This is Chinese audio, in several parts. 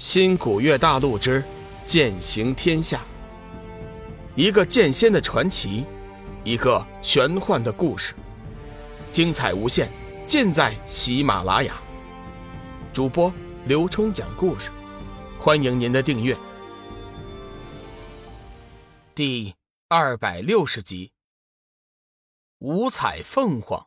新古月大陆之剑行天下，一个剑仙的传奇，一个玄幻的故事，精彩无限，尽在喜马拉雅。主播刘冲讲故事，欢迎您的订阅。第二百六十集，五彩凤凰。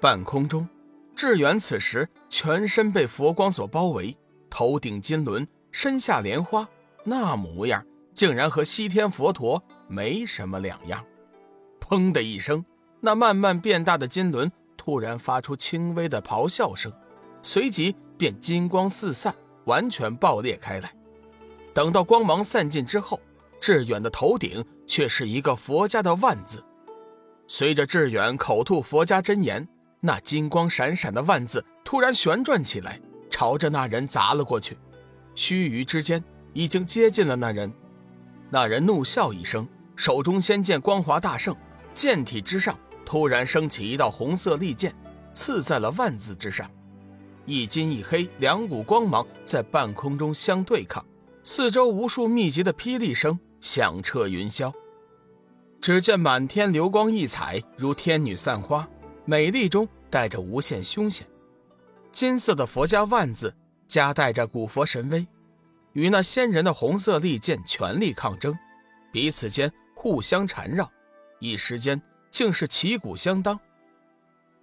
半空中，志远此时全身被佛光所包围。头顶金轮，身下莲花，那模样竟然和西天佛陀没什么两样。砰的一声，那慢慢变大的金轮突然发出轻微的咆哮声，随即便金光四散，完全爆裂开来。等到光芒散尽之后，志远的头顶却是一个佛家的万字。随着志远口吐佛家真言，那金光闪闪的万字突然旋转起来。朝着那人砸了过去，须臾之间已经接近了那人。那人怒笑一声，手中仙剑光华大盛，剑体之上突然升起一道红色利剑，刺在了万字之上。一金一黑两股光芒在半空中相对抗，四周无数密集的霹雳声响彻云霄。只见满天流光溢彩，如天女散花，美丽中带着无限凶险。金色的佛家万字夹带着古佛神威，与那仙人的红色利剑全力抗争，彼此间互相缠绕，一时间竟是旗鼓相当。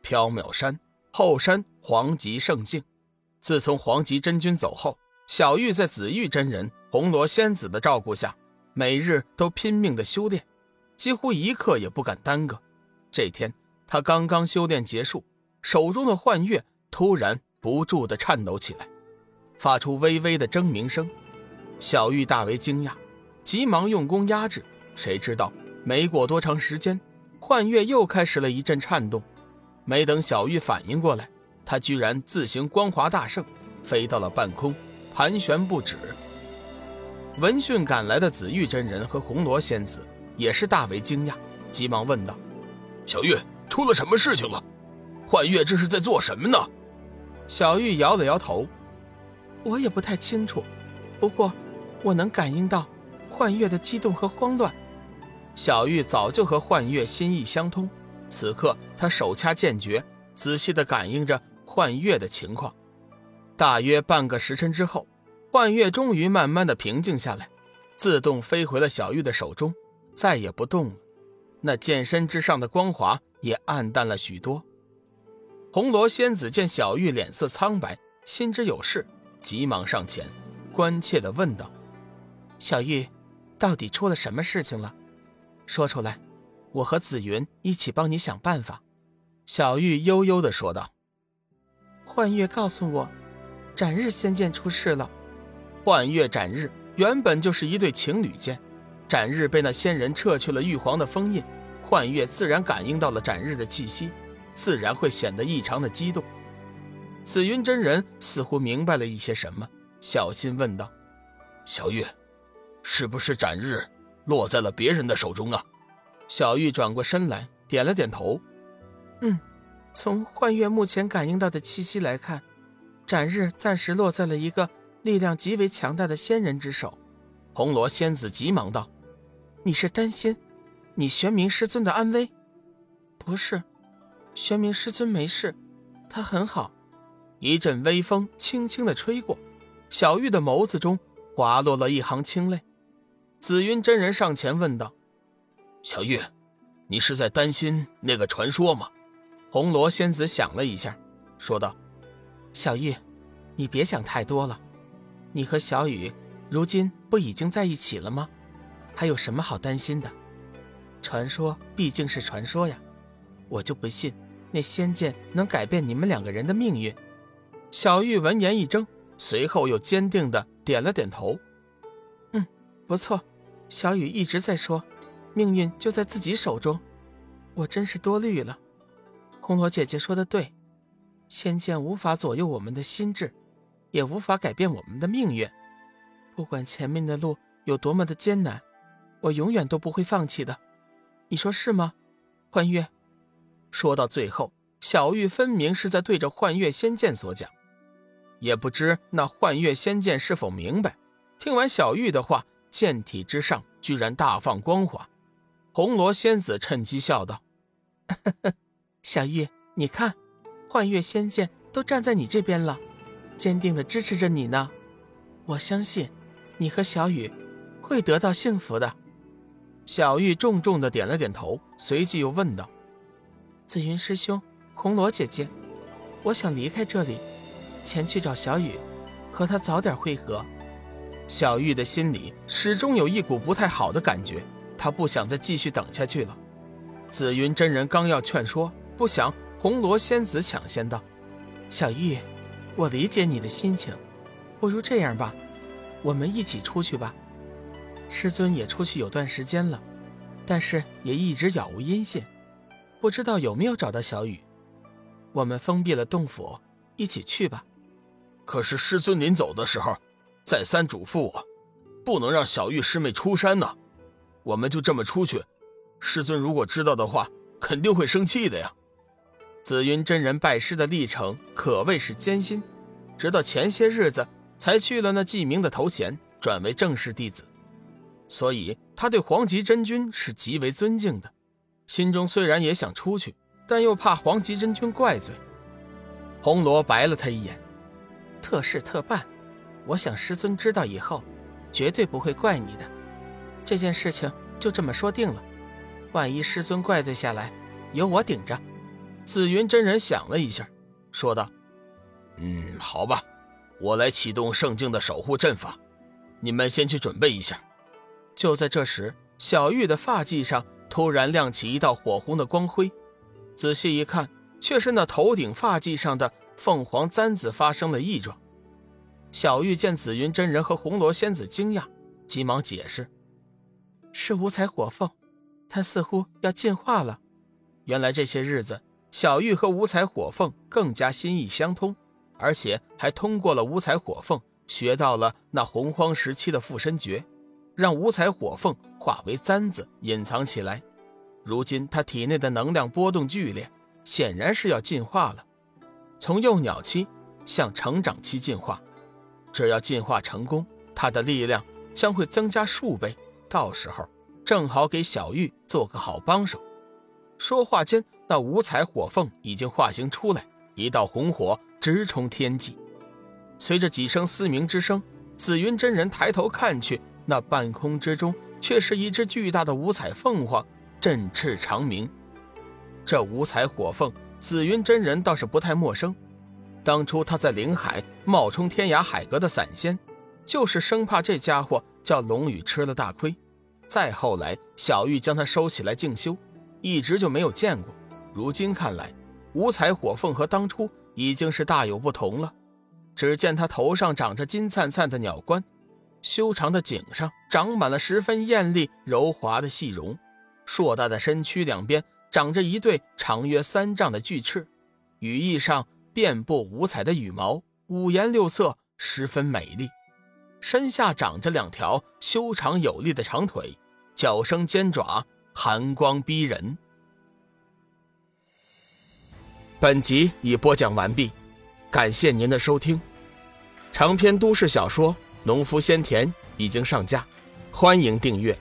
缥缈山后山黄极圣境，自从黄极真君走后，小玉在紫玉真人、红罗仙子的照顾下，每日都拼命的修炼，几乎一刻也不敢耽搁。这天，他刚刚修炼结束，手中的幻月。突然不住地颤抖起来，发出微微的铮鸣声。小玉大为惊讶，急忙用功压制。谁知道没过多长时间，幻月又开始了一阵颤动。没等小玉反应过来，他居然自行光华大盛，飞到了半空，盘旋不止。闻讯赶来的紫玉真人和红罗仙子也是大为惊讶，急忙问道：“小玉，出了什么事情了？幻月这是在做什么呢？”小玉摇了摇头，我也不太清楚，不过我能感应到幻月的激动和慌乱。小玉早就和幻月心意相通，此刻她手掐剑诀，仔细地感应着幻月的情况。大约半个时辰之后，幻月终于慢慢的平静下来，自动飞回了小玉的手中，再也不动了。那剑身之上的光华也暗淡了许多。红罗仙子见小玉脸色苍白，心知有事，急忙上前，关切地问道：“小玉，到底出了什么事情了？说出来，我和紫云一起帮你想办法。”小玉悠悠地说道：“幻月告诉我，斩日仙剑出事了。幻月斩日原本就是一对情侣剑，斩日被那仙人撤去了玉皇的封印，幻月自然感应到了斩日的气息。”自然会显得异常的激动。紫云真人似乎明白了一些什么，小心问道：“小玉，是不是斩日落在了别人的手中啊？”小玉转过身来，点了点头：“嗯，从幻月目前感应到的气息来看，斩日暂时落在了一个力量极为强大的仙人之手。”红罗仙子急忙道：“你是担心你玄冥师尊的安危？不是。”玄冥师尊没事，他很好。一阵微风轻轻的吹过，小玉的眸子中滑落了一行清泪。紫云真人上前问道：“小玉，你是在担心那个传说吗？”红罗仙子想了一下，说道：“小玉，你别想太多了。你和小雨如今不已经在一起了吗？还有什么好担心的？传说毕竟是传说呀，我就不信。”那仙剑能改变你们两个人的命运。小玉闻言一怔，随后又坚定的点了点头。嗯，不错。小雨一直在说，命运就在自己手中。我真是多虑了。红罗姐姐说的对，仙剑无法左右我们的心智，也无法改变我们的命运。不管前面的路有多么的艰难，我永远都不会放弃的。你说是吗，欢月？说到最后，小玉分明是在对着幻月仙剑所讲。也不知那幻月仙剑是否明白。听完小玉的话，剑体之上居然大放光华。红罗仙子趁机笑道：“ 小玉，你看，幻月仙剑都站在你这边了，坚定的支持着你呢。我相信，你和小雨会得到幸福的。”小玉重重的点了点头，随即又问道：“紫云师兄，红罗姐姐，我想离开这里，前去找小雨，和她早点会合。”小玉的心里始终有一股不太好的感觉。她不想再继续等下去了。紫云真人刚要劝说，不想红罗仙子抢先道：“小玉，我理解你的心情，不如这样吧，我们一起出去吧。师尊也出去有段时间了，但是也一直杳无音信，不知道有没有找到小雨。我们封闭了洞府，一起去吧。可是师尊临走的时候，再三嘱咐我，不能让小玉师妹出山呢。”我们就这么出去，师尊如果知道的话，肯定会生气的呀。紫云真人拜师的历程可谓是艰辛，直到前些日子才去了那记名的头衔，转为正式弟子，所以他对黄极真君是极为尊敬的。心中虽然也想出去，但又怕黄极真君怪罪。红罗白了他一眼：“特事特办，我想师尊知道以后，绝对不会怪你的。”这件事情就这么说定了，万一师尊怪罪下来，由我顶着。紫云真人想了一下，说道：“嗯，好吧，我来启动圣境的守护阵法，你们先去准备一下。”就在这时，小玉的发髻上突然亮起一道火红的光辉，仔细一看，却是那头顶发髻上的凤凰簪子发生了异状。小玉见紫云真人和红罗仙子惊讶，急忙解释。是五彩火凤，它似乎要进化了。原来这些日子，小玉和五彩火凤更加心意相通，而且还通过了五彩火凤学到了那洪荒时期的附身诀，让五彩火凤化为簪子隐藏起来。如今他体内的能量波动剧烈，显然是要进化了，从幼鸟期向成长期进化。只要进化成功，他的力量将会增加数倍。到时候正好给小玉做个好帮手。说话间，那五彩火凤已经化形出来，一道红火直冲天际。随着几声嘶鸣之声，紫云真人抬头看去，那半空之中却是一只巨大的五彩凤凰，振翅长鸣。这五彩火凤，紫云真人倒是不太陌生。当初他在灵海冒充天涯海阁的散仙，就是生怕这家伙叫龙宇吃了大亏。再后来，小玉将他收起来静修，一直就没有见过。如今看来，五彩火凤和当初已经是大有不同了。只见他头上长着金灿灿的鸟冠，修长的颈上长满了十分艳丽柔滑的细绒，硕大的身躯两边长着一对长约三丈的巨翅，羽翼上遍布五彩的羽毛，五颜六色，十分美丽。身下长着两条修长有力的长腿，脚生尖爪，寒光逼人。本集已播讲完毕，感谢您的收听。长篇都市小说《农夫先田》已经上架，欢迎订阅。